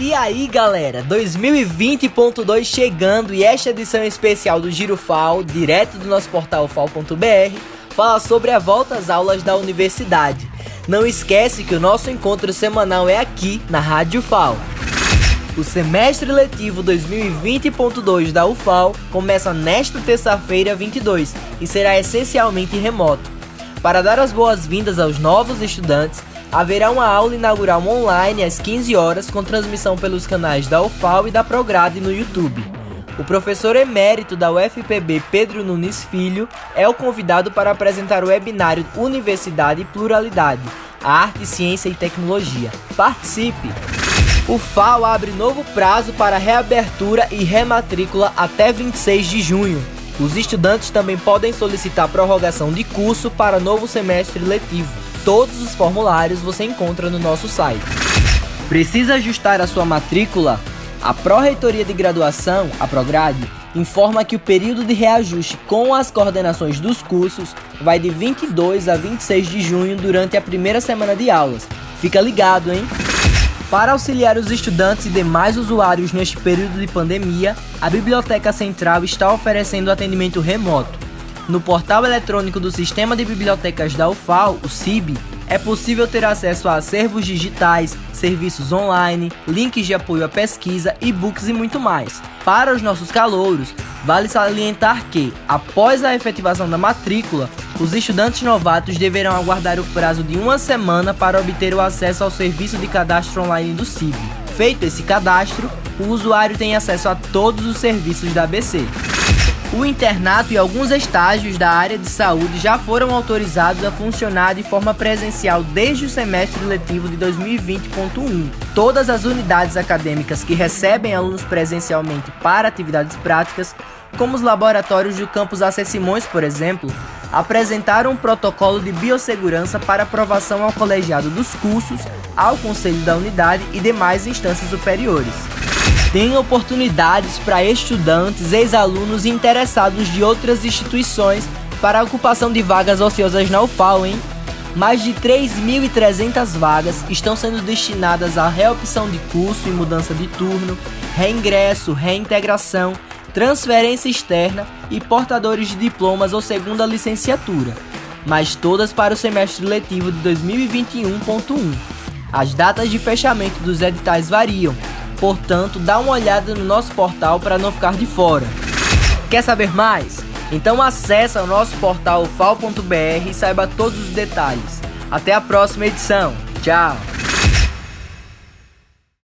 E aí galera, 2020.2 chegando e esta edição especial do Giro FAO, direto do nosso portal fal.br, fala sobre a volta às aulas da universidade. Não esquece que o nosso encontro semanal é aqui na Rádio FAO. O semestre letivo 2020.2 da UFAL começa nesta terça-feira 22 e será essencialmente remoto. Para dar as boas-vindas aos novos estudantes, haverá uma aula inaugural online às 15 horas com transmissão pelos canais da UFAL e da Prograde no YouTube. O professor emérito da UFPB Pedro Nunes Filho é o convidado para apresentar o webinário Universidade e Pluralidade, Arte, Ciência e Tecnologia. Participe! O FAO abre novo prazo para reabertura e rematrícula até 26 de junho. Os estudantes também podem solicitar prorrogação de curso para novo semestre letivo. Todos os formulários você encontra no nosso site. Precisa ajustar a sua matrícula? A Pró-Reitoria de Graduação, a Prograde, informa que o período de reajuste com as coordenações dos cursos vai de 22 a 26 de junho durante a primeira semana de aulas. Fica ligado, hein? Para auxiliar os estudantes e demais usuários neste período de pandemia, a Biblioteca Central está oferecendo atendimento remoto. No portal eletrônico do Sistema de Bibliotecas da UFAL, o CIB, é possível ter acesso a acervos digitais, serviços online, links de apoio à pesquisa, e-books e muito mais. Para os nossos calouros, vale salientar que, após a efetivação da matrícula, os estudantes novatos deverão aguardar o prazo de uma semana para obter o acesso ao serviço de cadastro online do CIB. Feito esse cadastro, o usuário tem acesso a todos os serviços da ABC. O internato e alguns estágios da área de saúde já foram autorizados a funcionar de forma presencial desde o semestre letivo de 2020.1. Todas as unidades acadêmicas que recebem alunos presencialmente para atividades práticas, como os laboratórios do campus AC Simões, por exemplo, apresentaram um protocolo de biossegurança para aprovação ao colegiado dos cursos, ao conselho da unidade e demais instâncias superiores tem oportunidades para estudantes, ex-alunos e interessados de outras instituições para a ocupação de vagas ociosas na UFAL, hein? Mais de 3.300 vagas estão sendo destinadas à reopção de curso e mudança de turno, reingresso, reintegração, transferência externa e portadores de diplomas ou segunda licenciatura, mas todas para o semestre letivo de 2021.1. As datas de fechamento dos editais variam, Portanto, dá uma olhada no nosso portal para não ficar de fora. Quer saber mais? Então acesse o nosso portal fal.br e saiba todos os detalhes. Até a próxima edição. Tchau!